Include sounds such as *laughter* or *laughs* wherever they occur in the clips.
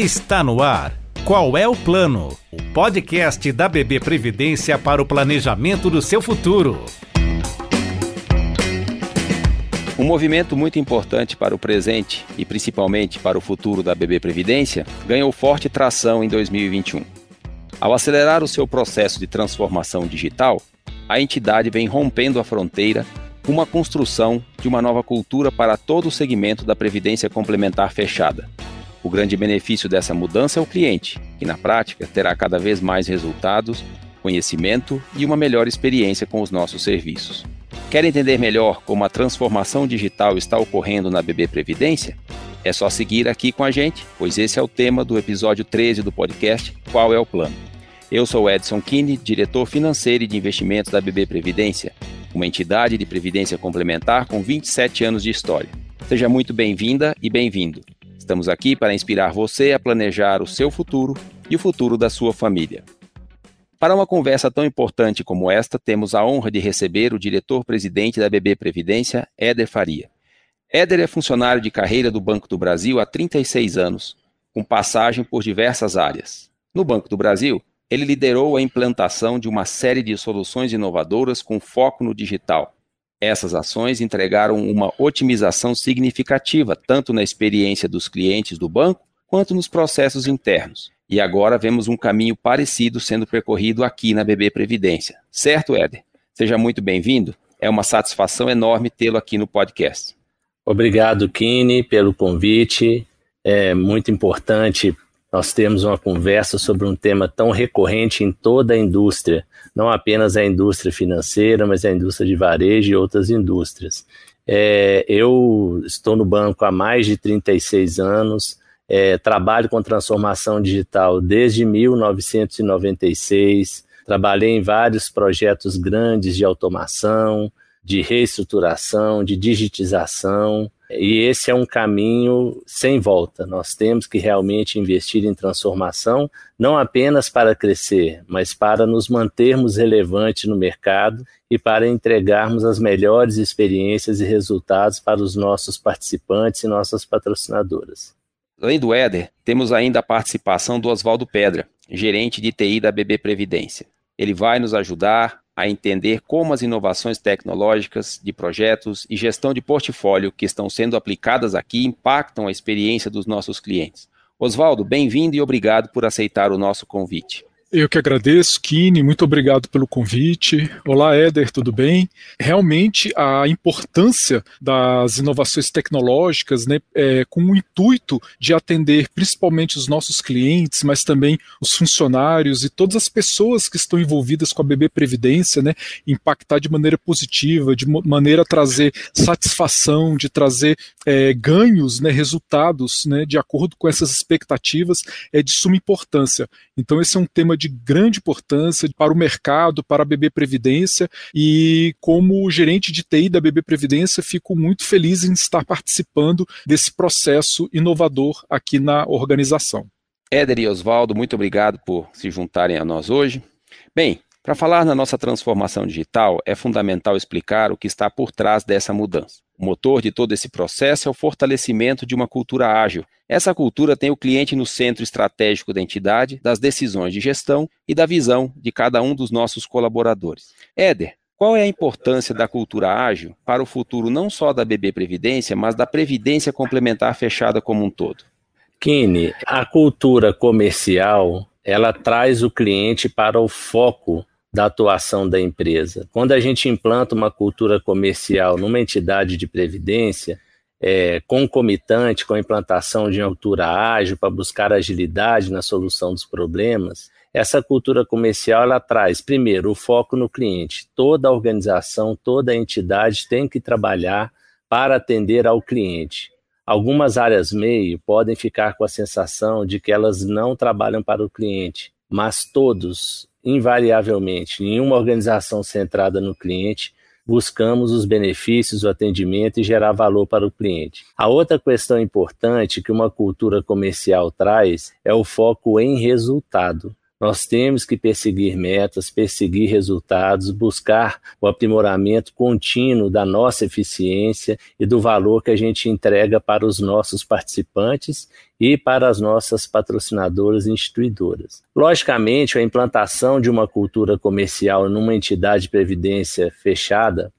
Está no ar. Qual é o plano? O podcast da BB Previdência para o planejamento do seu futuro. Um movimento muito importante para o presente e principalmente para o futuro da BB Previdência ganhou forte tração em 2021. Ao acelerar o seu processo de transformação digital, a entidade vem rompendo a fronteira com uma construção de uma nova cultura para todo o segmento da previdência complementar fechada, o grande benefício dessa mudança é o cliente, que na prática terá cada vez mais resultados, conhecimento e uma melhor experiência com os nossos serviços. Quer entender melhor como a transformação digital está ocorrendo na BB Previdência? É só seguir aqui com a gente, pois esse é o tema do episódio 13 do podcast Qual é o Plano? Eu sou Edson Kine, diretor financeiro e de investimentos da BB Previdência, uma entidade de previdência complementar com 27 anos de história. Seja muito bem-vinda e bem-vindo. Estamos aqui para inspirar você a planejar o seu futuro e o futuro da sua família. Para uma conversa tão importante como esta, temos a honra de receber o diretor-presidente da BB Previdência, Éder Faria. Éder é funcionário de carreira do Banco do Brasil há 36 anos, com passagem por diversas áreas. No Banco do Brasil, ele liderou a implantação de uma série de soluções inovadoras com foco no digital, essas ações entregaram uma otimização significativa tanto na experiência dos clientes do banco quanto nos processos internos. E agora vemos um caminho parecido sendo percorrido aqui na BB Previdência. Certo, Éder? Seja muito bem-vindo. É uma satisfação enorme tê-lo aqui no podcast. Obrigado, Kine, pelo convite. É muito importante nós termos uma conversa sobre um tema tão recorrente em toda a indústria, não apenas a indústria financeira, mas a indústria de varejo e outras indústrias. É, eu estou no banco há mais de 36 anos, é, trabalho com transformação digital desde 1996, trabalhei em vários projetos grandes de automação, de reestruturação, de digitização. E esse é um caminho sem volta. Nós temos que realmente investir em transformação, não apenas para crescer, mas para nos mantermos relevantes no mercado e para entregarmos as melhores experiências e resultados para os nossos participantes e nossas patrocinadoras. Além do Éder, temos ainda a participação do Oswaldo Pedra, gerente de TI da BB Previdência. Ele vai nos ajudar a entender como as inovações tecnológicas de projetos e gestão de portfólio que estão sendo aplicadas aqui impactam a experiência dos nossos clientes. Oswaldo, bem-vindo e obrigado por aceitar o nosso convite. Eu que agradeço, Kine, muito obrigado pelo convite. Olá, Éder, tudo bem? Realmente, a importância das inovações tecnológicas, né, é, com o intuito de atender principalmente os nossos clientes, mas também os funcionários e todas as pessoas que estão envolvidas com a BB Previdência, né, impactar de maneira positiva, de maneira a trazer satisfação, de trazer é, ganhos, né, resultados, né, de acordo com essas expectativas, é de suma importância. Então, esse é um tema de grande importância para o mercado, para a BB Previdência, e como gerente de TI da BB Previdência, fico muito feliz em estar participando desse processo inovador aqui na organização. Éder e Oswaldo, muito obrigado por se juntarem a nós hoje. Bem, para falar na nossa transformação digital, é fundamental explicar o que está por trás dessa mudança. O motor de todo esse processo é o fortalecimento de uma cultura ágil. Essa cultura tem o cliente no centro estratégico da entidade, das decisões de gestão e da visão de cada um dos nossos colaboradores. Éder, qual é a importância da cultura ágil para o futuro não só da BB Previdência, mas da previdência complementar fechada como um todo? Kine, a cultura comercial, ela traz o cliente para o foco da atuação da empresa. Quando a gente implanta uma cultura comercial numa entidade de previdência, é, concomitante com a implantação de altura ágil para buscar agilidade na solução dos problemas, essa cultura comercial ela traz, primeiro, o foco no cliente. Toda a organização, toda a entidade tem que trabalhar para atender ao cliente. Algumas áreas meio podem ficar com a sensação de que elas não trabalham para o cliente, mas todos invariavelmente, em uma organização centrada no cliente, buscamos os benefícios, o atendimento e gerar valor para o cliente. A outra questão importante que uma cultura comercial traz é o foco em resultado. Nós temos que perseguir metas, perseguir resultados, buscar o aprimoramento contínuo da nossa eficiência e do valor que a gente entrega para os nossos participantes e para as nossas patrocinadoras e instituidoras. Logicamente, a implantação de uma cultura comercial numa entidade de previdência fechada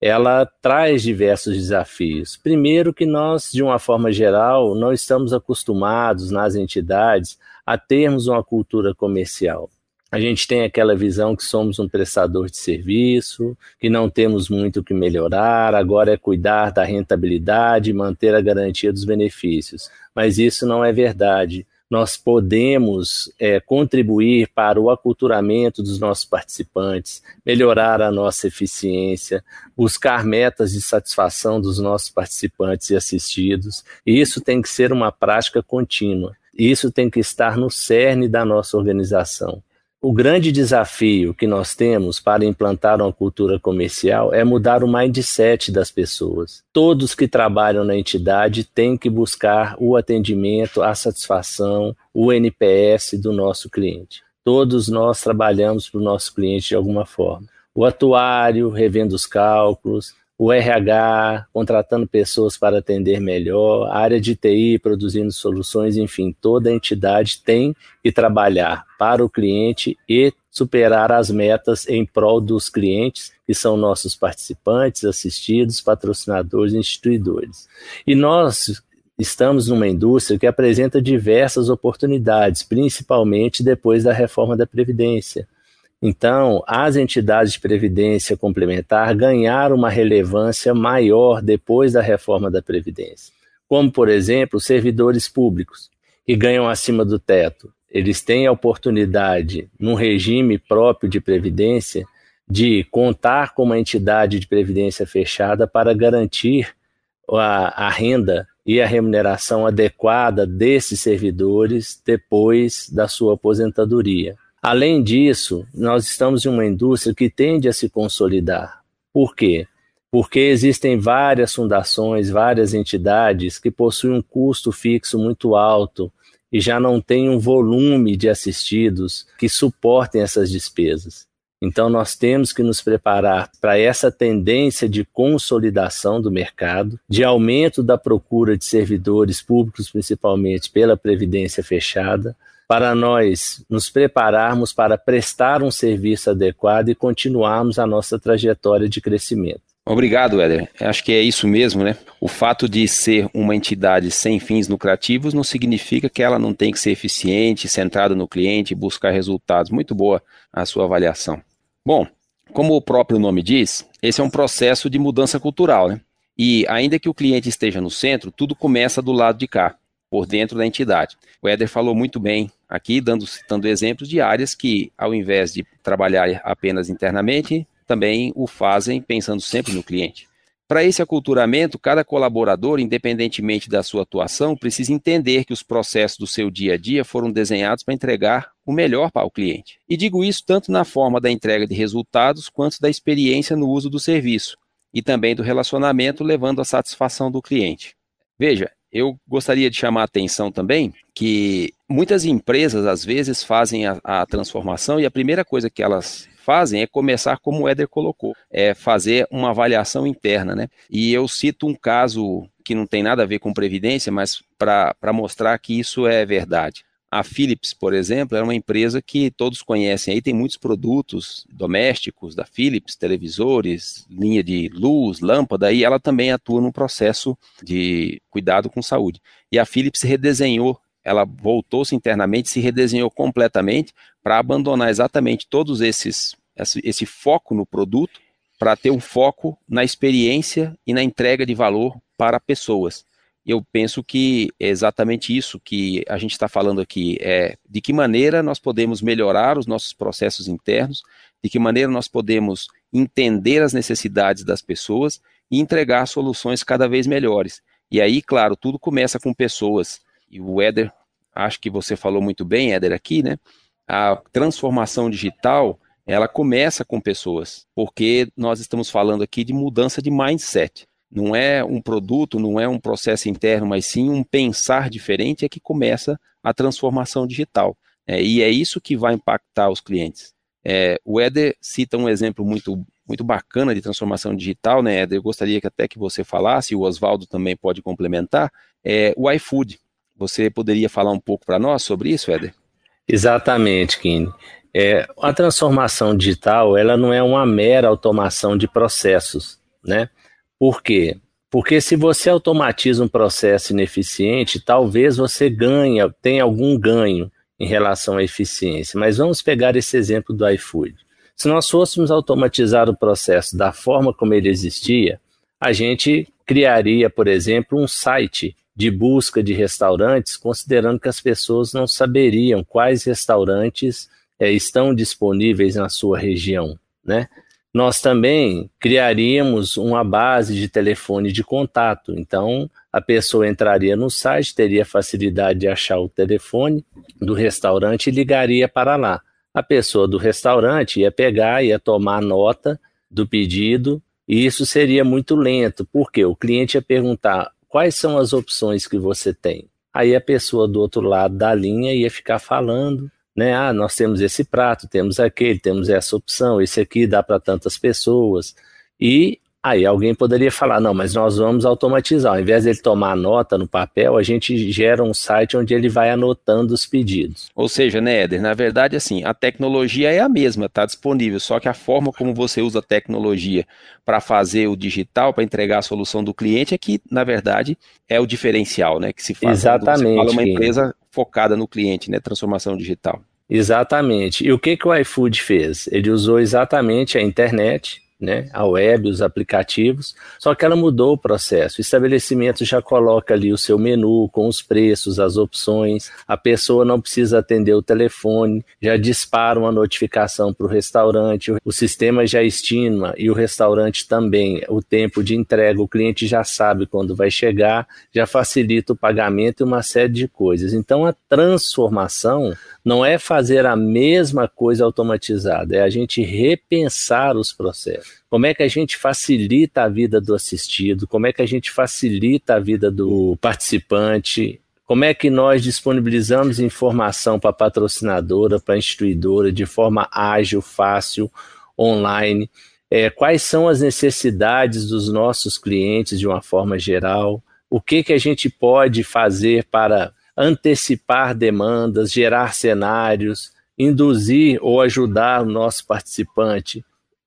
ela traz diversos desafios. Primeiro, que nós, de uma forma geral, não estamos acostumados nas entidades a termos uma cultura comercial. A gente tem aquela visão que somos um prestador de serviço, que não temos muito o que melhorar, agora é cuidar da rentabilidade e manter a garantia dos benefícios. Mas isso não é verdade nós podemos é, contribuir para o aculturamento dos nossos participantes, melhorar a nossa eficiência, buscar metas de satisfação dos nossos participantes e assistidos. E isso tem que ser uma prática contínua. Isso tem que estar no cerne da nossa organização. O grande desafio que nós temos para implantar uma cultura comercial é mudar o mindset das pessoas. Todos que trabalham na entidade têm que buscar o atendimento, a satisfação, o NPS do nosso cliente. Todos nós trabalhamos para o nosso cliente de alguma forma. O atuário, revendo os cálculos, o RH contratando pessoas para atender melhor, a área de TI produzindo soluções, enfim, toda entidade tem que trabalhar para o cliente e superar as metas em prol dos clientes, que são nossos participantes, assistidos, patrocinadores e instituidores. E nós estamos numa indústria que apresenta diversas oportunidades, principalmente depois da reforma da Previdência então, as entidades de previdência complementar ganharam uma relevância maior depois da reforma da Previdência, como, por exemplo, os servidores públicos, que ganham acima do teto. Eles têm a oportunidade, num regime próprio de previdência, de contar com uma entidade de previdência fechada para garantir a, a renda e a remuneração adequada desses servidores depois da sua aposentadoria. Além disso, nós estamos em uma indústria que tende a se consolidar. Por quê? Porque existem várias fundações, várias entidades que possuem um custo fixo muito alto e já não têm um volume de assistidos que suportem essas despesas. Então, nós temos que nos preparar para essa tendência de consolidação do mercado, de aumento da procura de servidores públicos, principalmente pela previdência fechada, para nós nos prepararmos para prestar um serviço adequado e continuarmos a nossa trajetória de crescimento. Obrigado, Éder. Acho que é isso mesmo, né? O fato de ser uma entidade sem fins lucrativos não significa que ela não tem que ser eficiente, centrada no cliente, buscar resultados. Muito boa a sua avaliação. Bom, como o próprio nome diz, esse é um processo de mudança cultural, né? E ainda que o cliente esteja no centro, tudo começa do lado de cá por dentro da entidade. O Éder falou muito bem aqui, dando, citando exemplos de áreas que, ao invés de trabalhar apenas internamente, também o fazem pensando sempre no cliente. Para esse aculturamento, cada colaborador, independentemente da sua atuação, precisa entender que os processos do seu dia a dia foram desenhados para entregar o melhor para o cliente. E digo isso tanto na forma da entrega de resultados quanto da experiência no uso do serviço e também do relacionamento levando à satisfação do cliente. Veja, eu gostaria de chamar a atenção também que muitas empresas, às vezes, fazem a, a, transformação e a primeira coisa que elas fazem é começar como o Éder colocou, é fazer uma avaliação interna, né? E eu cito um caso que não tem nada a ver com previdência, mas para mostrar que isso é verdade. A Philips, por exemplo, é uma empresa que todos conhecem aí, tem muitos produtos domésticos da Philips, televisores, linha de luz, lâmpada, e ela também atua no processo de cuidado com saúde. E a Philips redesenhou, ela voltou-se internamente, se redesenhou completamente para abandonar exatamente todos esses esse, esse foco no produto para ter um foco na experiência e na entrega de valor para pessoas eu penso que é exatamente isso que a gente está falando aqui, é de que maneira nós podemos melhorar os nossos processos internos, de que maneira nós podemos entender as necessidades das pessoas e entregar soluções cada vez melhores. E aí, claro, tudo começa com pessoas. E o Éder, acho que você falou muito bem, Éder, aqui, né? A transformação digital, ela começa com pessoas, porque nós estamos falando aqui de mudança de mindset. Não é um produto, não é um processo interno, mas sim um pensar diferente é que começa a transformação digital. É, e é isso que vai impactar os clientes. É, o Éder cita um exemplo muito, muito bacana de transformação digital, né, Éder? Eu gostaria que até que você falasse, o Oswaldo também pode complementar, é o iFood. Você poderia falar um pouco para nós sobre isso, Éder? Exatamente, Kine. É, a transformação digital ela não é uma mera automação de processos, né? Por quê? Porque se você automatiza um processo ineficiente, talvez você ganhe, tenha algum ganho em relação à eficiência. Mas vamos pegar esse exemplo do iFood. Se nós fôssemos automatizar o processo da forma como ele existia, a gente criaria, por exemplo, um site de busca de restaurantes, considerando que as pessoas não saberiam quais restaurantes é, estão disponíveis na sua região, né? Nós também criaríamos uma base de telefone de contato. Então, a pessoa entraria no site, teria facilidade de achar o telefone do restaurante e ligaria para lá. A pessoa do restaurante ia pegar, ia tomar nota do pedido, e isso seria muito lento, porque o cliente ia perguntar quais são as opções que você tem. Aí a pessoa do outro lado da linha ia ficar falando, né? Ah, nós temos esse prato, temos aquele, temos essa opção, esse aqui dá para tantas pessoas. E aí alguém poderia falar, não, mas nós vamos automatizar. Ao invés dele tomar nota no papel, a gente gera um site onde ele vai anotando os pedidos. Ou seja, né, Éder, na verdade, assim, a tecnologia é a mesma, está disponível, só que a forma como você usa a tecnologia para fazer o digital, para entregar a solução do cliente, é que, na verdade, é o diferencial, né? Que se faz Exatamente. Você fala uma empresa focada no cliente, né? Transformação digital. Exatamente. E o que, que o iFood fez? Ele usou exatamente a internet né, a web, os aplicativos, só que ela mudou o processo. O estabelecimento já coloca ali o seu menu com os preços, as opções, a pessoa não precisa atender o telefone, já dispara uma notificação para o restaurante, o sistema já estima e o restaurante também o tempo de entrega, o cliente já sabe quando vai chegar, já facilita o pagamento e uma série de coisas. Então a transformação não é fazer a mesma coisa automatizada, é a gente repensar os processos. Como é que a gente facilita a vida do assistido? Como é que a gente facilita a vida do participante? Como é que nós disponibilizamos informação para a patrocinadora, para a instituidora, de forma ágil, fácil, online? É, quais são as necessidades dos nossos clientes de uma forma geral? O que, que a gente pode fazer para antecipar demandas, gerar cenários, induzir ou ajudar o nosso participante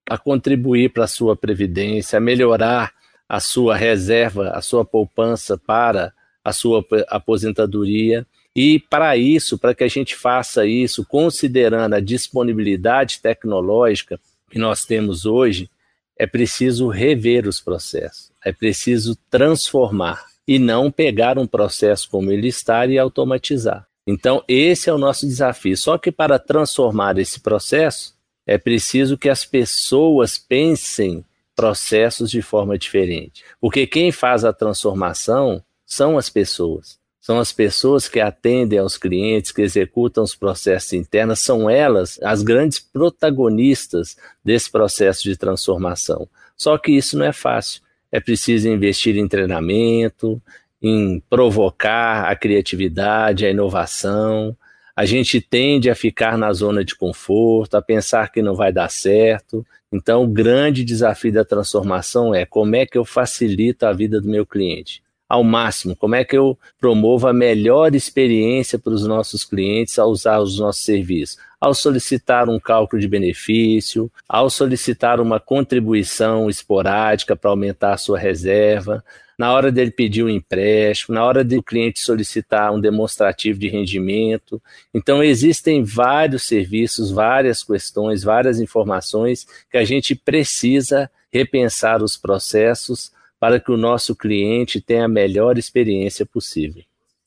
a contribuir para a sua previdência, a melhorar a sua reserva, a sua poupança para a sua aposentadoria. E para isso, para que a gente faça isso, considerando a disponibilidade tecnológica que nós temos hoje, é preciso rever os processos, é preciso transformar e não pegar um processo como ele está e automatizar. Então, esse é o nosso desafio. Só que para transformar esse processo, é preciso que as pessoas pensem processos de forma diferente. Porque quem faz a transformação são as pessoas. São as pessoas que atendem aos clientes, que executam os processos internos, são elas as grandes protagonistas desse processo de transformação. Só que isso não é fácil é preciso investir em treinamento, em provocar a criatividade, a inovação. A gente tende a ficar na zona de conforto, a pensar que não vai dar certo. Então, o grande desafio da transformação é como é que eu facilito a vida do meu cliente ao máximo, como é que eu promovo a melhor experiência para os nossos clientes ao usar os nossos serviços ao solicitar um cálculo de benefício, ao solicitar uma contribuição esporádica para aumentar a sua reserva, na hora dele pedir um empréstimo, na hora do cliente solicitar um demonstrativo de rendimento. Então, existem vários serviços, várias questões, várias informações que a gente precisa repensar os processos para que o nosso cliente tenha a melhor experiência possível.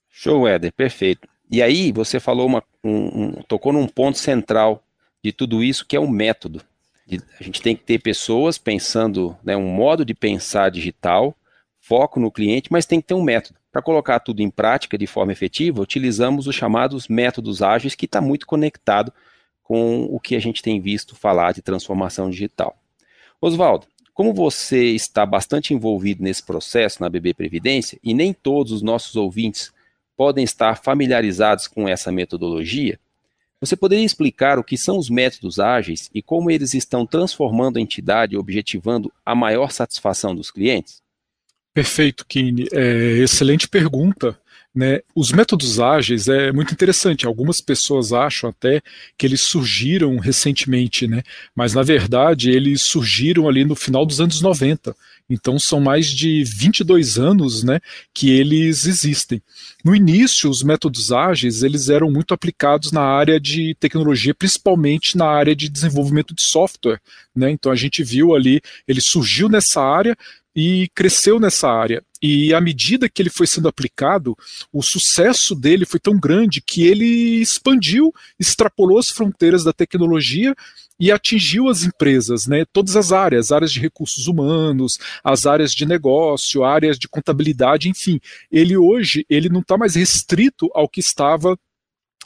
Show, Éder, perfeito. E aí você falou uma, um, um, tocou num ponto central de tudo isso, que é o método. A gente tem que ter pessoas pensando, né, um modo de pensar digital, foco no cliente, mas tem que ter um método. Para colocar tudo em prática de forma efetiva, utilizamos os chamados métodos ágeis, que está muito conectado com o que a gente tem visto falar de transformação digital. Oswaldo, como você está bastante envolvido nesse processo na BB Previdência, e nem todos os nossos ouvintes podem estar familiarizados com essa metodologia, Você poderia explicar o que são os métodos ágeis e como eles estão transformando a entidade objetivando a maior satisfação dos clientes? Perfeito, Kine. É, excelente pergunta. Né? Os métodos ágeis é muito interessante. Algumas pessoas acham até que eles surgiram recentemente, né? mas na verdade eles surgiram ali no final dos anos 90. Então são mais de 22 anos né, que eles existem. No início, os métodos ágeis eles eram muito aplicados na área de tecnologia, principalmente na área de desenvolvimento de software. Né? Então a gente viu ali, ele surgiu nessa área, e cresceu nessa área. E à medida que ele foi sendo aplicado, o sucesso dele foi tão grande que ele expandiu, extrapolou as fronteiras da tecnologia e atingiu as empresas, né, todas as áreas, áreas de recursos humanos, as áreas de negócio, áreas de contabilidade, enfim. Ele hoje ele não está mais restrito ao que estava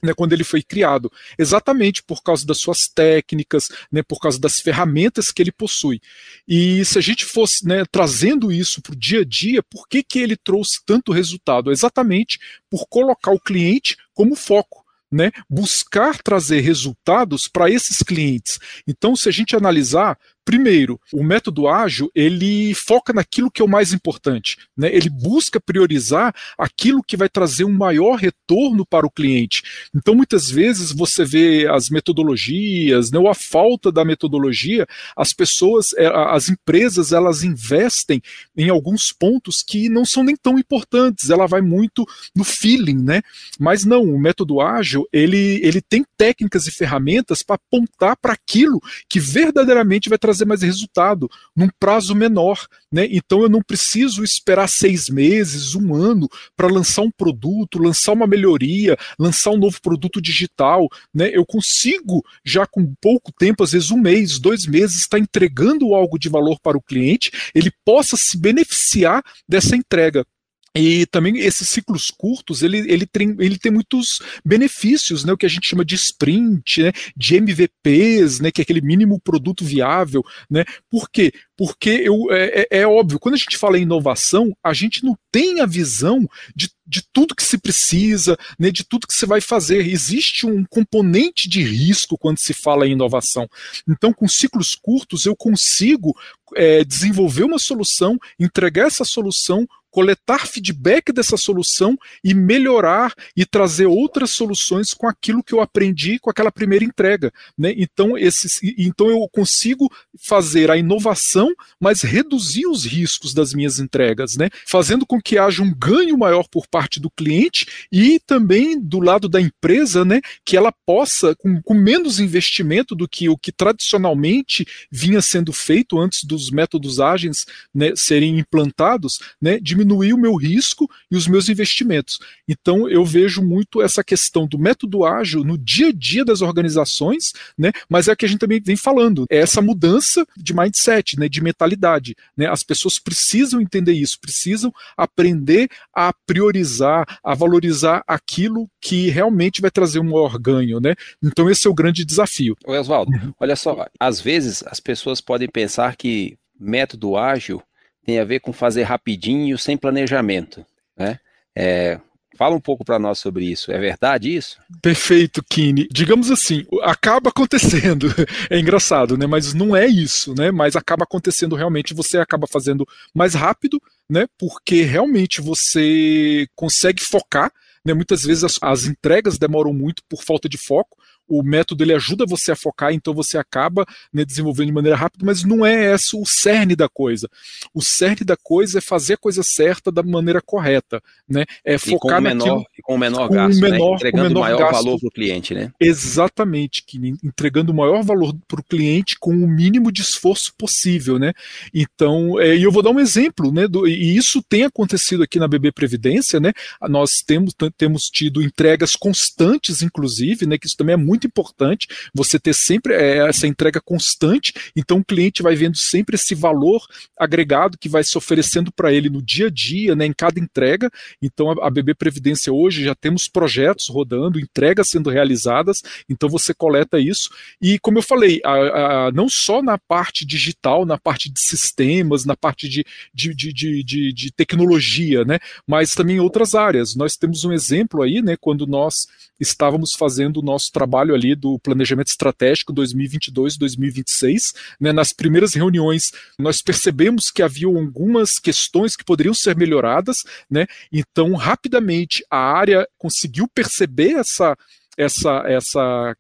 né, quando ele foi criado, exatamente por causa das suas técnicas, né, por causa das ferramentas que ele possui. E se a gente fosse né, trazendo isso para o dia a dia, por que, que ele trouxe tanto resultado? Exatamente por colocar o cliente como foco né, buscar trazer resultados para esses clientes. Então, se a gente analisar, primeiro, o método ágil, ele foca naquilo que é o mais importante, né? Ele busca priorizar aquilo que vai trazer um maior retorno para o cliente. Então, muitas vezes você vê as metodologias, né, ou a falta da metodologia, as pessoas, é, as empresas, elas investem em alguns pontos que não são nem tão importantes. Ela vai muito no feeling, né? Mas não, o método ágil ágil, ele, ele tem técnicas e ferramentas para apontar para aquilo que verdadeiramente vai trazer mais resultado num prazo menor. Né? Então eu não preciso esperar seis meses, um ano, para lançar um produto, lançar uma melhoria, lançar um novo produto digital. Né? Eu consigo, já com pouco tempo, às vezes um mês, dois meses, estar entregando algo de valor para o cliente, ele possa se beneficiar dessa entrega. E também esses ciclos curtos, ele, ele, tem, ele tem muitos benefícios, né, o que a gente chama de sprint, né, de MVPs, né, que é aquele mínimo produto viável. Né. Por quê? Porque eu, é, é, é óbvio, quando a gente fala em inovação, a gente não tem a visão de de tudo que se precisa, né, de tudo que você vai fazer. Existe um componente de risco quando se fala em inovação. Então, com ciclos curtos, eu consigo é, desenvolver uma solução, entregar essa solução coletar feedback dessa solução e melhorar e trazer outras soluções com aquilo que eu aprendi com aquela primeira entrega. Né? Então, esses, então eu consigo fazer a inovação, mas reduzir os riscos das minhas entregas, né? fazendo com que haja um ganho maior por parte do cliente e também do lado da empresa, né, que ela possa, com, com menos investimento do que o que tradicionalmente vinha sendo feito antes dos métodos ágeis né, serem implantados, né, diminuir o meu risco e os meus investimentos. Então, eu vejo muito essa questão do método ágil no dia a dia das organizações, né? mas é o que a gente também vem falando, é essa mudança de mindset, né? de mentalidade. Né? As pessoas precisam entender isso, precisam aprender a priorizar, a valorizar aquilo que realmente vai trazer um maior ganho. Né? Então, esse é o grande desafio. Oswaldo, uhum. olha só, às vezes as pessoas podem pensar que método ágil tem a ver com fazer rapidinho, sem planejamento. Né? É, Fala um pouco para nós sobre isso. É verdade isso? Perfeito, Kine. Digamos assim, acaba acontecendo. *laughs* É engraçado, né? Mas não é isso, né? Mas acaba acontecendo realmente. Você acaba fazendo mais rápido, né? Porque realmente você consegue focar. Né? Muitas vezes as, as entregas demoram muito por falta de foco o método ele ajuda você a focar, então você acaba né, desenvolvendo de maneira rápida, mas não é esse o cerne da coisa. O cerne da coisa é fazer a coisa certa da maneira correta, né? É e focar com menor, naquilo, com o menor com gasto, né? menor, né? entregando o maior gasto. valor para o cliente, né? Exatamente, que entregando o maior valor para o cliente com o mínimo de esforço possível, né? Então, é, e eu vou dar um exemplo, né? Do, e isso tem acontecido aqui na BB Previdência, né? Nós temos, temos tido entregas constantes, inclusive, né? Que isso também é muito muito importante você ter sempre é, essa entrega constante, então o cliente vai vendo sempre esse valor agregado que vai se oferecendo para ele no dia a dia, né, em cada entrega. Então a, a BB Previdência hoje já temos projetos rodando, entregas sendo realizadas, então você coleta isso. E como eu falei, a, a, não só na parte digital, na parte de sistemas, na parte de, de, de, de, de tecnologia, né, mas também em outras áreas. Nós temos um exemplo aí, né, quando nós estávamos fazendo o nosso trabalho trabalho ali do planejamento estratégico 2022-2026. Né? Nas primeiras reuniões, nós percebemos que havia algumas questões que poderiam ser melhoradas, né? Então, rapidamente, a área conseguiu perceber essa essa essa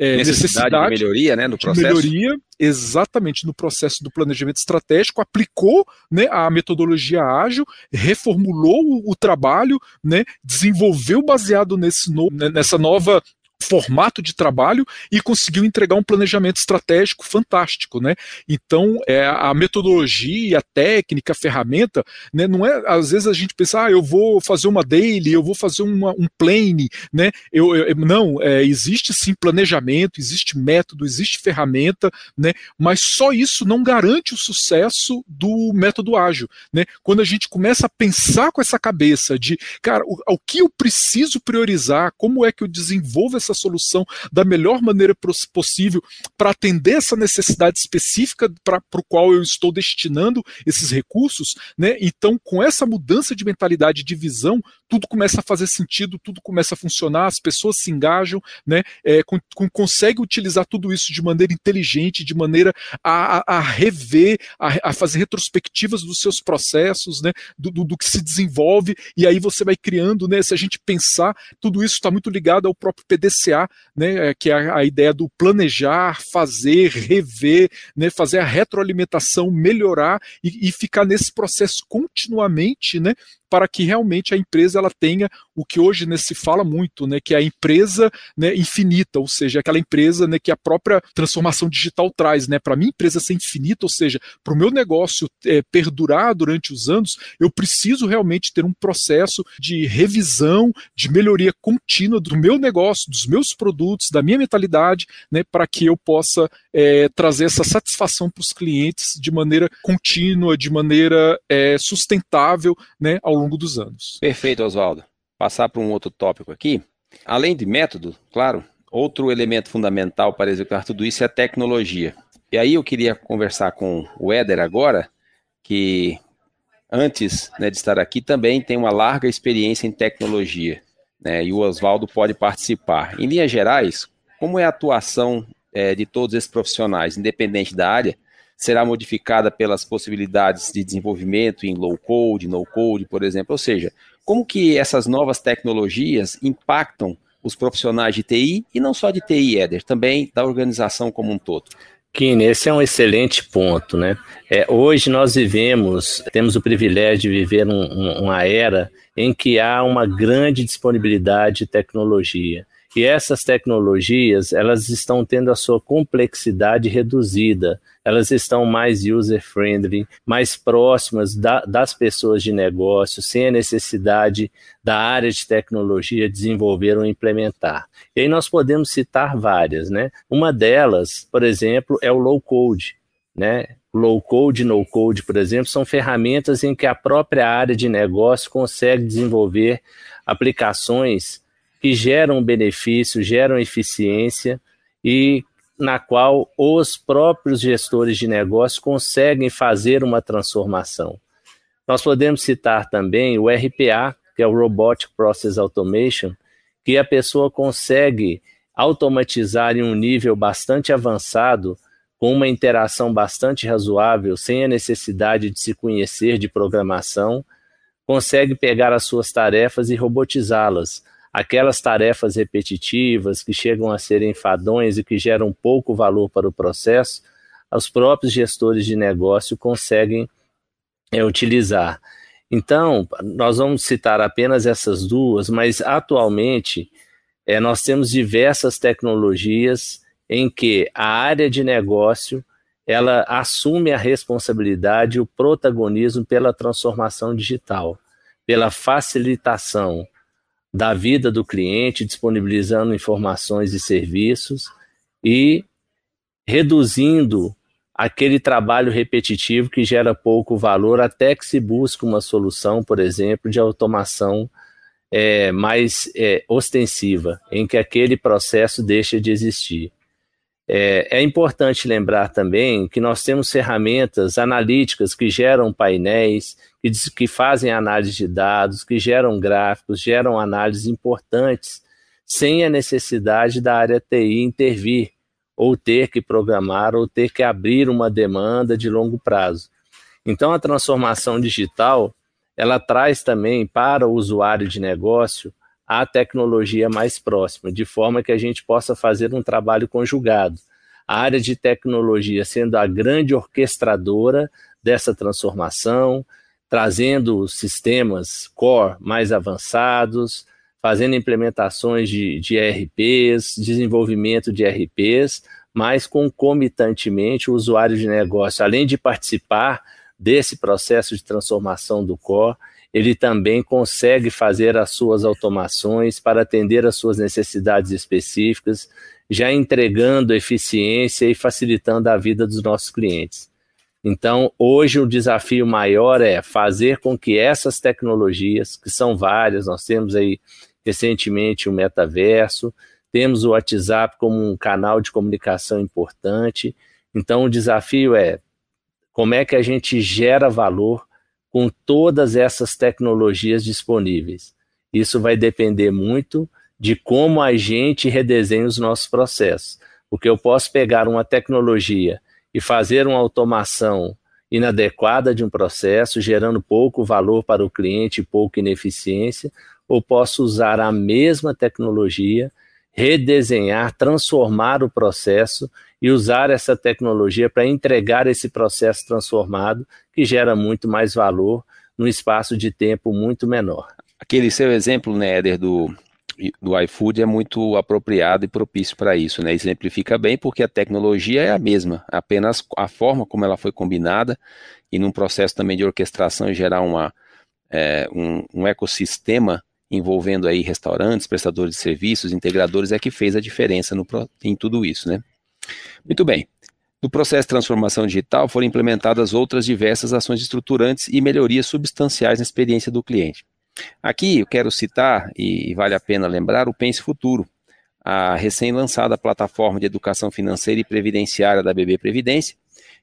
é, necessidade, necessidade, de melhoria, né, no processo. melhoria, exatamente no processo do planejamento estratégico, aplicou né, a metodologia ágil, reformulou o, o trabalho, né, desenvolveu baseado nesse no, né, nessa nova formato de trabalho e conseguiu entregar um planejamento estratégico fantástico, né? Então, é, a metodologia, a técnica, a ferramenta, né, não é, às vezes a gente pensa, ah, eu vou fazer uma daily, eu vou fazer uma, um plane, né? Eu, eu não, é, existe sim planejamento, existe método, existe ferramenta, né? Mas só isso não garante o sucesso do método ágil, né? Quando a gente começa a pensar com essa cabeça de, cara, o, o que eu preciso priorizar, como é que eu desenvolvo essa essa solução da melhor maneira possível para atender essa necessidade específica para o qual eu estou destinando esses recursos, né? Então, com essa mudança de mentalidade, de visão, tudo começa a fazer sentido, tudo começa a funcionar, as pessoas se engajam, né? É, com, com, consegue utilizar tudo isso de maneira inteligente, de maneira a, a, a rever, a, a, fazer retrospectivas dos seus processos, né? Do, do, do, que se desenvolve, e aí você vai criando, né? Se a gente pensar, tudo isso está muito ligado ao próprio PDC PDCA, né, é, que é a ideia do planejar, fazer, rever, né, fazer a retroalimentação, melhorar e, e ficar nesse processo continuamente, né, para que realmente a empresa ela tenha o que hoje né, se fala muito, né, que é a empresa né, infinita, ou seja, aquela empresa né, que a própria transformação digital traz. Né, para minha empresa ser infinita, ou seja, para o meu negócio é, perdurar durante os anos, eu preciso realmente ter um processo de revisão, de melhoria contínua do meu negócio, dos meus produtos, da minha mentalidade, né, para que eu possa é, trazer essa satisfação para os clientes de maneira contínua, de maneira é, sustentável né, ao longo dos anos. Perfeito, Oswaldo. Passar para um outro tópico aqui. Além de método, claro, outro elemento fundamental para executar tudo isso é a tecnologia. E aí eu queria conversar com o Éder agora, que antes né, de estar aqui também tem uma larga experiência em tecnologia. Né, e o Oswaldo pode participar. Em linhas gerais, como é a atuação é, de todos esses profissionais, independente da área, será modificada pelas possibilidades de desenvolvimento em low code, no code, por exemplo. Ou seja, como que essas novas tecnologias impactam os profissionais de TI e não só de TI, Éder, também da organização como um todo? Kine, esse é um excelente ponto, né? É, hoje nós vivemos, temos o privilégio de viver um, um, uma era em que há uma grande disponibilidade de tecnologia. E essas tecnologias, elas estão tendo a sua complexidade reduzida, elas estão mais user-friendly, mais próximas da, das pessoas de negócio, sem a necessidade da área de tecnologia desenvolver ou implementar. E aí nós podemos citar várias, né? Uma delas, por exemplo, é o low-code, né? Low code, no code, por exemplo, são ferramentas em que a própria área de negócio consegue desenvolver aplicações que geram benefício, geram eficiência e na qual os próprios gestores de negócio conseguem fazer uma transformação. Nós podemos citar também o RPA, que é o Robotic Process Automation, que a pessoa consegue automatizar em um nível bastante avançado, com uma interação bastante razoável, sem a necessidade de se conhecer de programação, consegue pegar as suas tarefas e robotizá-las, aquelas tarefas repetitivas que chegam a ser enfadonhas e que geram pouco valor para o processo, os próprios gestores de negócio conseguem é, utilizar. Então, nós vamos citar apenas essas duas, mas atualmente é, nós temos diversas tecnologias em que a área de negócio ela assume a responsabilidade e o protagonismo pela transformação digital, pela facilitação, da vida do cliente, disponibilizando informações e serviços e reduzindo aquele trabalho repetitivo que gera pouco valor até que se busque uma solução, por exemplo, de automação é, mais é, ostensiva, em que aquele processo deixa de existir. É, é, importante lembrar também que nós temos ferramentas analíticas que geram painéis, que, que fazem análise de dados, que geram gráficos, geram análises importantes, sem a necessidade da área TI intervir, ou ter que programar, ou ter que abrir uma demanda de longo prazo. Então, a transformação digital ela traz também para o usuário de negócio a tecnologia mais próxima, de forma que a gente possa fazer um trabalho conjugado. A área de tecnologia sendo a grande orquestradora dessa transformação, trazendo sistemas core mais avançados, fazendo implementações de, de ERPs, desenvolvimento de ERPs, mas concomitantemente o usuário de negócio, além de participar desse processo de transformação do core, ele também consegue fazer as suas automações para atender às suas necessidades específicas, já entregando eficiência e facilitando a vida dos nossos clientes. Então, hoje o desafio maior é fazer com que essas tecnologias, que são várias, nós temos aí recentemente o metaverso, temos o WhatsApp como um canal de comunicação importante. Então, o desafio é como é que a gente gera valor com todas essas tecnologias disponíveis. Isso vai depender muito de como a gente redesenha os nossos processos. Porque eu posso pegar uma tecnologia e fazer uma automação inadequada de um processo, gerando pouco valor para o cliente pouca ineficiência, ou posso usar a mesma tecnologia, redesenhar, transformar o processo e usar essa tecnologia para entregar esse processo transformado que gera muito mais valor num espaço de tempo muito menor. Aquele seu exemplo, né, Éder, do, do iFood é muito apropriado e propício para isso, né? Exemplifica bem porque a tecnologia é a mesma, apenas a forma como ela foi combinada e num processo também de orquestração e gerar uma, é, um, um, ecossistema envolvendo aí restaurantes, prestadores de serviços, integradores é que fez a diferença no, em tudo isso, né? Muito bem. No processo de transformação digital foram implementadas outras diversas ações estruturantes e melhorias substanciais na experiência do cliente. Aqui eu quero citar, e vale a pena lembrar, o Pense Futuro, a recém-lançada plataforma de educação financeira e previdenciária da BB Previdência,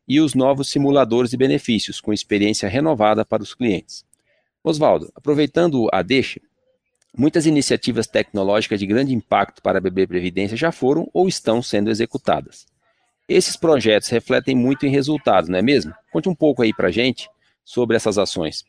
e os novos simuladores de benefícios, com experiência renovada para os clientes. Oswaldo, aproveitando a deixa, muitas iniciativas tecnológicas de grande impacto para a BB Previdência já foram ou estão sendo executadas. Esses projetos refletem muito em resultados, não é mesmo? Conte um pouco aí para gente sobre essas ações.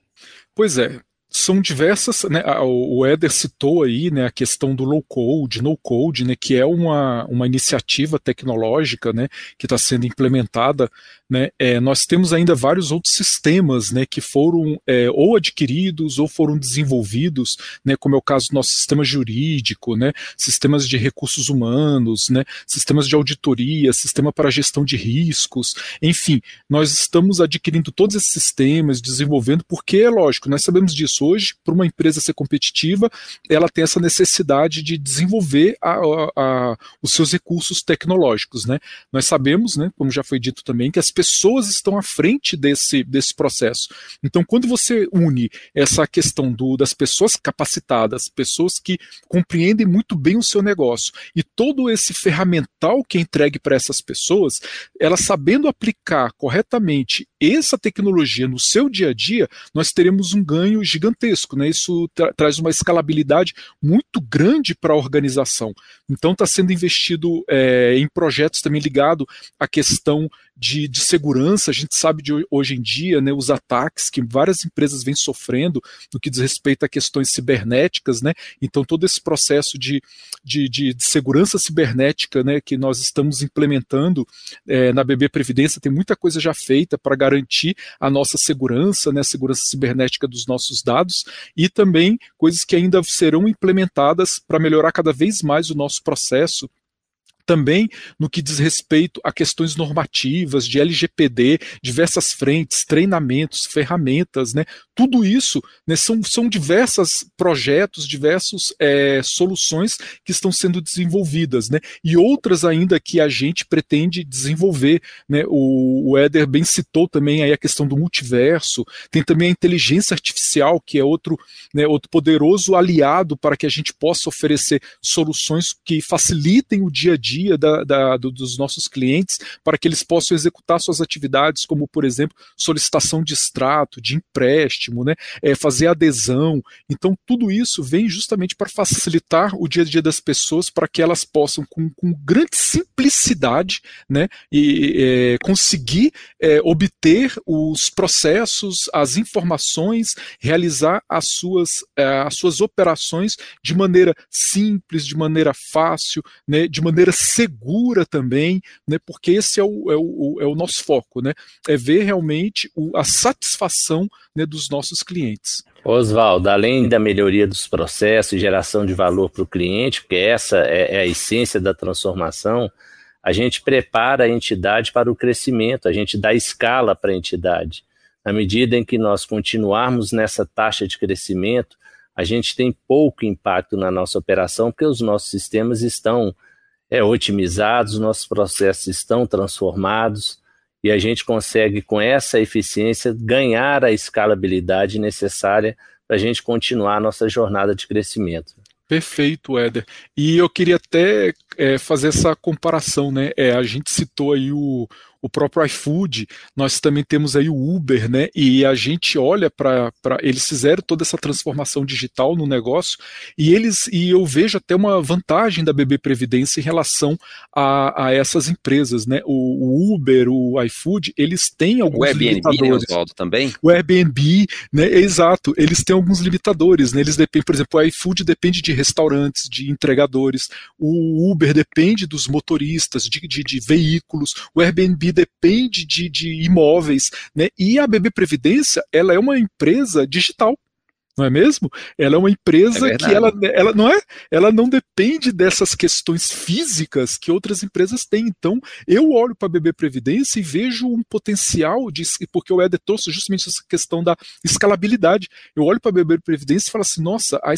Pois é, são diversas, né, o Éder citou aí, né, a questão do low code, no code, né, que é uma, uma iniciativa tecnológica, né, que está sendo implementada né, é, nós temos ainda vários outros sistemas né, que foram é, ou adquiridos ou foram desenvolvidos, né, como é o caso do nosso sistema jurídico, né, sistemas de recursos humanos, né, sistemas de auditoria, sistema para gestão de riscos, enfim, nós estamos adquirindo todos esses sistemas, desenvolvendo, porque é lógico, nós sabemos disso hoje, para uma empresa ser competitiva, ela tem essa necessidade de desenvolver a, a, a, os seus recursos tecnológicos. Né. Nós sabemos, né, como já foi dito também, que as pessoas estão à frente desse, desse processo. Então, quando você une essa questão do, das pessoas capacitadas, pessoas que compreendem muito bem o seu negócio, e todo esse ferramental que é entregue para essas pessoas, elas sabendo aplicar corretamente essa tecnologia no seu dia a dia, nós teremos um ganho gigantesco. Né? Isso tra traz uma escalabilidade muito grande para a organização. Então, está sendo investido é, em projetos também ligado à questão de, de, segurança, a gente sabe de hoje em dia né, os ataques que várias empresas vêm sofrendo no que diz respeito a questões cibernéticas, né? Então todo esse processo de, de, de, de segurança cibernética né, que nós estamos implementando é, na BB Previdência tem muita coisa já feita para garantir a nossa segurança, né, a segurança cibernética dos nossos dados e também coisas que ainda serão implementadas para melhorar cada vez mais o nosso processo também no que diz respeito a questões normativas, de LGPD, diversas frentes, treinamentos, ferramentas, né? Tudo isso né, são, são diversos projetos, diversas é, soluções que estão sendo desenvolvidas, né? E outras ainda que a gente pretende desenvolver, né? O, o Éder bem citou também aí a questão do multiverso, tem também a inteligência artificial, que é outro, né, outro poderoso aliado para que a gente possa oferecer soluções que facilitem o dia a dia dia da, da, do, dos nossos clientes para que eles possam executar suas atividades, como, por exemplo, solicitação de extrato, de empréstimo, né, é, fazer adesão. Então, tudo isso vem justamente para facilitar o dia a dia das pessoas, para que elas possam, com, com grande simplicidade, né, e, é, conseguir é, obter os processos, as informações, realizar as suas, é, as suas operações de maneira simples, de maneira fácil, né, de maneira segura também, né, porque esse é o, é o, é o nosso foco, né, é ver realmente o, a satisfação né, dos nossos clientes. Oswaldo, além da melhoria dos processos e geração de valor para o cliente, porque essa é, é a essência da transformação, a gente prepara a entidade para o crescimento, a gente dá escala para a entidade. Na medida em que nós continuarmos nessa taxa de crescimento, a gente tem pouco impacto na nossa operação, porque os nossos sistemas estão é, otimizados, nossos processos estão transformados, e a gente consegue, com essa eficiência, ganhar a escalabilidade necessária para a gente continuar a nossa jornada de crescimento. Perfeito, Éder. E eu queria até é, fazer essa comparação, né? É, a gente citou aí o, o próprio iFood, nós também temos aí o Uber, né? E a gente olha para. Eles fizeram toda essa transformação digital no negócio e eles e eu vejo até uma vantagem da BB Previdência em relação a, a essas empresas, né? O, o, Uber, o iFood, eles têm alguns o Airbnb, né, limitadores. Né, também? O Airbnb, né? Exato, eles têm alguns limitadores, né? Eles dependem, por exemplo, o iFood depende de restaurantes, de entregadores, o Uber depende dos motoristas, de, de, de veículos, o Airbnb depende de, de imóveis, né? E a BB Previdência, ela é uma empresa digital não é mesmo? Ela é uma empresa é que ela, ela não é, ela não depende dessas questões físicas que outras empresas têm. Então, eu olho para a BB Previdência e vejo um potencial de, porque o Eder trouxe justamente essa questão da escalabilidade. Eu olho para a BB Previdência e falo assim, nossa, a,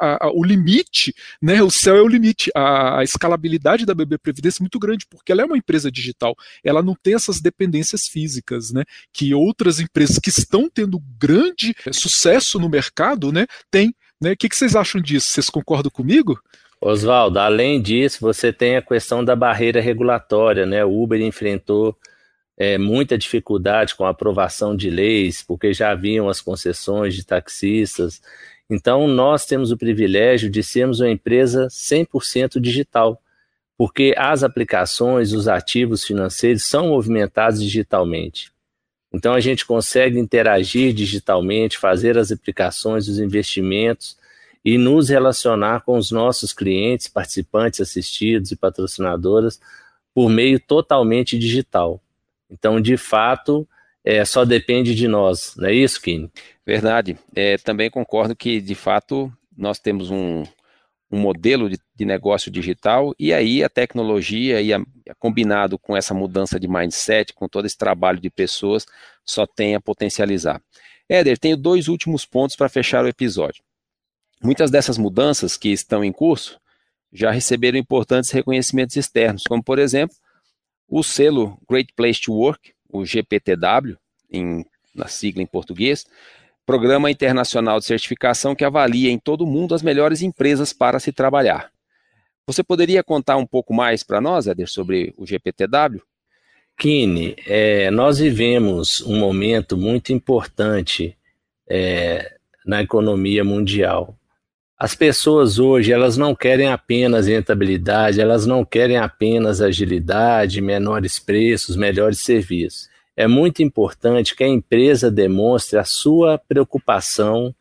a, a, o limite, né? O céu é o limite. A, a escalabilidade da BB Previdência é muito grande porque ela é uma empresa digital. Ela não tem essas dependências físicas, né? Que outras empresas que estão tendo grande sucesso no mercado mercado, né, tem. Né? O que, que vocês acham disso? Vocês concordam comigo? Oswaldo, além disso, você tem a questão da barreira regulatória, né? O Uber enfrentou é, muita dificuldade com a aprovação de leis, porque já haviam as concessões de taxistas. Então, nós temos o privilégio de sermos uma empresa 100% digital, porque as aplicações, os ativos financeiros são movimentados digitalmente. Então a gente consegue interagir digitalmente, fazer as aplicações, os investimentos e nos relacionar com os nossos clientes, participantes assistidos e patrocinadoras por meio totalmente digital. Então, de fato, é, só depende de nós, não é isso, Kine? Verdade. É, também concordo que, de fato, nós temos um, um modelo de, de, negócio digital, e aí a tecnologia, e a, combinado com essa mudança de mindset, com todo esse trabalho de pessoas, só tem a potencializar. Éder, tenho dois últimos pontos para fechar o episódio. Muitas dessas mudanças que estão em curso já receberam importantes reconhecimentos externos, como, por exemplo, o selo Great Place to Work, o GPTW, em, na sigla em português, Programa Internacional de Certificação que avalia em todo o mundo as melhores empresas para se trabalhar. Você poderia contar um pouco mais para nós, Eder, sobre o GPTW? Kine, é, nós vivemos um momento muito importante é, na economia mundial. As pessoas hoje, elas não querem apenas rentabilidade, elas não querem apenas agilidade, menores preços, melhores serviços é muito importante que a empresa demonstre a sua preocupação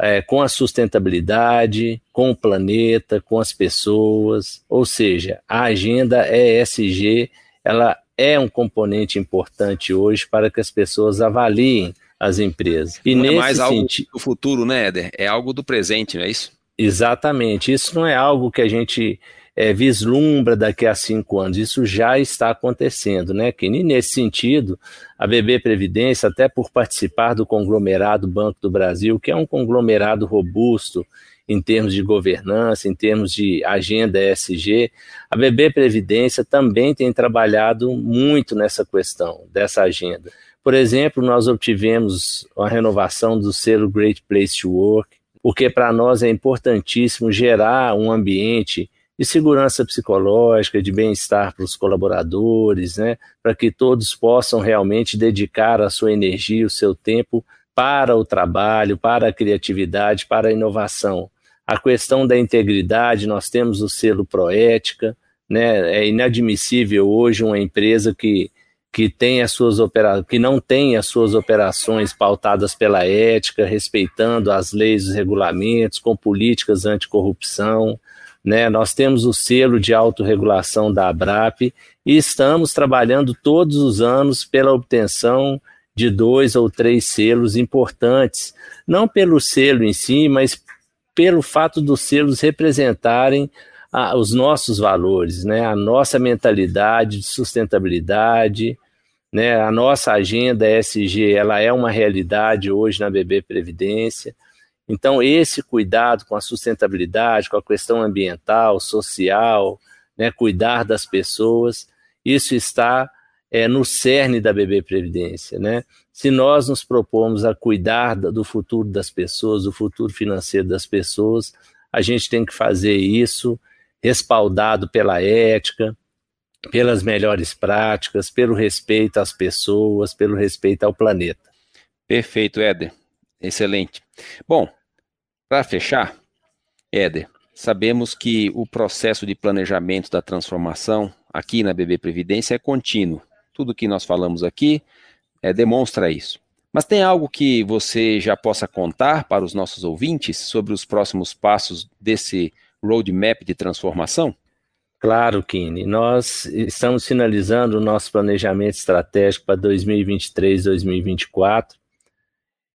é, com a sustentabilidade, com o planeta, com as pessoas, ou seja, a agenda ESG ela é um componente importante hoje para que as pessoas avaliem as empresas. E não é mais algo sentido, do futuro, né, Éder? É algo do presente, não é isso? Exatamente. Isso não é algo que a gente é, vislumbra daqui a cinco anos. Isso já está acontecendo, né, Kenny? Nesse sentido, a BB Previdência, até por participar do conglomerado Banco do Brasil, que é um conglomerado robusto em termos de governança, em termos de agenda ESG, a BB Previdência também tem trabalhado muito nessa questão, dessa agenda. Por exemplo, nós obtivemos a renovação do selo Great Place to Work, porque para nós é importantíssimo gerar um ambiente de segurança psicológica, de bem-estar para os colaboradores, né, para que todos possam realmente dedicar a sua energia, o seu tempo para o trabalho, para a criatividade, para a inovação. A questão da integridade, nós temos o selo Proética, né, é inadmissível hoje uma empresa que que tem as suas opera que não tem as suas operações pautadas pela ética, respeitando as leis, os regulamentos, com políticas anticorrupção, né? Nós temos o selo de autorregulação da ABRAP e estamos trabalhando todos os anos pela obtenção de dois ou três selos importantes, não pelo selo em si, mas pelo fato dos selos representarem a, os nossos valores, né? a nossa mentalidade de sustentabilidade, né? A nossa agenda SG ela é uma realidade hoje na BB Previdência. Então, esse cuidado com a sustentabilidade, com a questão ambiental, social, né, cuidar das pessoas, isso está é, no cerne da BB Previdência. Né? Se nós nos propomos a cuidar do futuro das pessoas, do futuro financeiro das pessoas, a gente tem que fazer isso respaldado pela ética, pelas melhores práticas, pelo respeito às pessoas, pelo respeito ao planeta. Perfeito, Éder. Excelente. Bom, para fechar, Éder, sabemos que o processo de planejamento da transformação aqui na BB Previdência é contínuo. Tudo que nós falamos aqui é, demonstra isso. Mas tem algo que você já possa contar para os nossos ouvintes sobre os próximos passos desse roadmap de transformação? Claro, Kine. Nós estamos finalizando o nosso planejamento estratégico para 2023, 2024.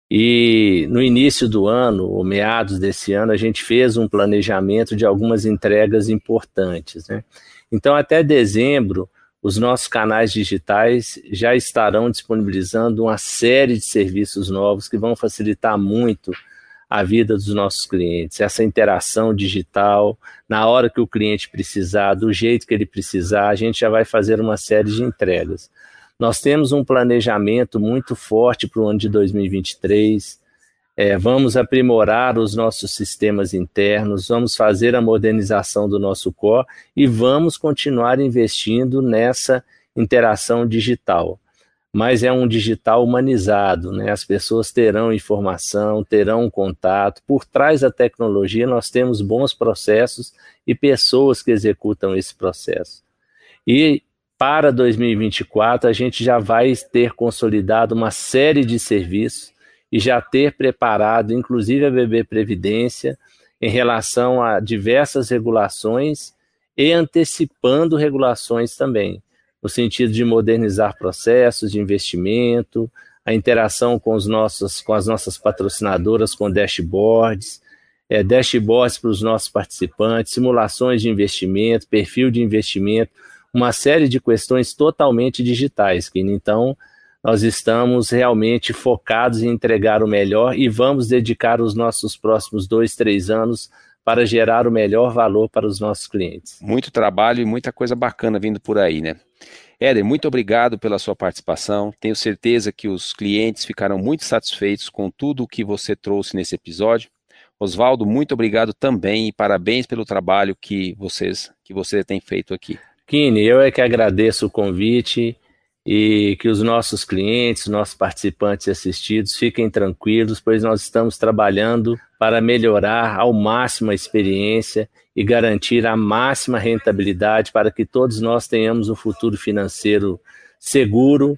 E no início do ano, ou meados desse ano, a gente fez um planejamento de algumas entregas importantes. Né? Então, até dezembro, os nossos canais digitais já estarão disponibilizando uma série de serviços novos que vão facilitar muito a vida dos nossos clientes, essa interação digital, na hora que o cliente precisar, do jeito que ele precisar, a gente já vai fazer uma série de entregas. Nós temos um planejamento muito forte para o ano de 2023. É, vamos aprimorar os nossos sistemas internos, vamos fazer a modernização do nosso core e vamos continuar investindo nessa interação digital mas é um digital humanizado, né? As pessoas terão informação, terão contato. Por trás da tecnologia, nós temos bons processos e pessoas que executam esse processo. E para 2024, a gente já vai ter consolidado uma série de serviços e já ter preparado, inclusive a BB Previdência, em relação a diversas regulações e antecipando regulações também no sentido de modernizar processos de investimento, a interação com, os nossos, com as nossas patrocinadoras, com dashboards, é, dashboards para os nossos participantes, simulações de investimento, perfil de investimento, uma série de questões totalmente digitais, que então nós estamos realmente focados em entregar o melhor e vamos dedicar os nossos próximos dois, três anos para gerar o melhor valor para os nossos clientes. Muito trabalho e muita coisa bacana vindo por aí, né? Éder, muito obrigado pela sua participação. Tenho certeza que os clientes ficaram muito satisfeitos com tudo o que você trouxe nesse episódio. Oswaldo, muito obrigado também e parabéns pelo trabalho que vocês que você tem feito aqui. Kine, eu é que agradeço o convite e que os nossos clientes, nossos participantes e assistidos fiquem tranquilos, pois nós estamos trabalhando para melhorar ao máximo a experiência e garantir a máxima rentabilidade para que todos nós tenhamos um futuro financeiro seguro,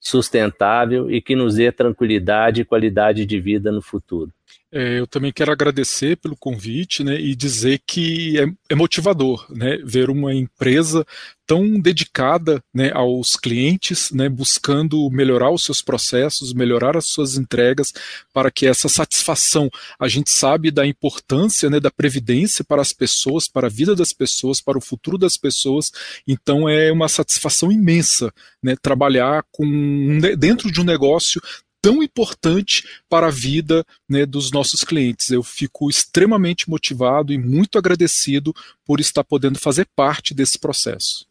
sustentável e que nos dê tranquilidade e qualidade de vida no futuro. É, eu também quero agradecer pelo convite né, e dizer que é, é motivador né, ver uma empresa tão dedicada né, aos clientes, né, buscando melhorar os seus processos, melhorar as suas entregas, para que essa satisfação, a gente sabe da importância né, da previdência para as pessoas, para a vida das pessoas, para o futuro das pessoas, então é uma satisfação imensa né, trabalhar com, dentro de um negócio tão importante para a vida né, dos nossos clientes. Eu fico extremamente motivado e muito agradecido por estar podendo fazer parte desse processo.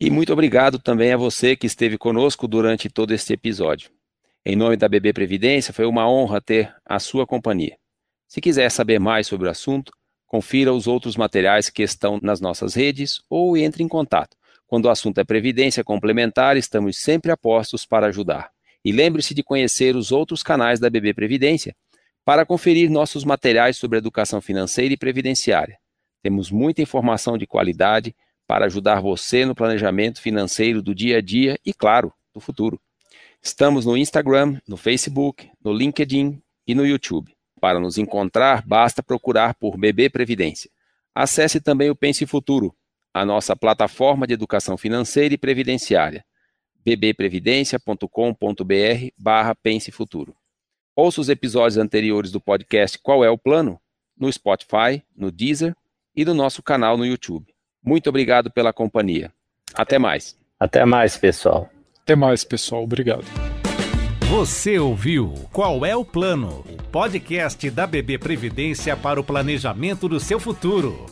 E muito obrigado também a você que esteve conosco durante todo este episódio. Em nome da BB Previdência, foi uma honra ter a sua companhia. Se quiser saber mais sobre o assunto, Confira os outros materiais que estão nas nossas redes ou entre em contato. Quando o assunto é previdência complementar, estamos sempre a postos para ajudar. E lembre-se de conhecer os outros canais da BB Previdência para conferir nossos materiais sobre educação financeira e previdenciária. Temos muita informação de qualidade para ajudar você no planejamento financeiro do dia a dia e, claro, do futuro. Estamos no Instagram, no Facebook, no LinkedIn e no YouTube. Para nos encontrar, basta procurar por BB Previdência. Acesse também o Pense Futuro, a nossa plataforma de educação financeira e previdenciária, bbprevidencia.com.br barra Pense Futuro. Ouça os episódios anteriores do podcast Qual é o Plano? no Spotify, no Deezer e no nosso canal no YouTube. Muito obrigado pela companhia. Até mais. Até mais, pessoal. Até mais, pessoal. Obrigado. Você ouviu Qual é o Plano? O podcast da BB Previdência para o planejamento do seu futuro.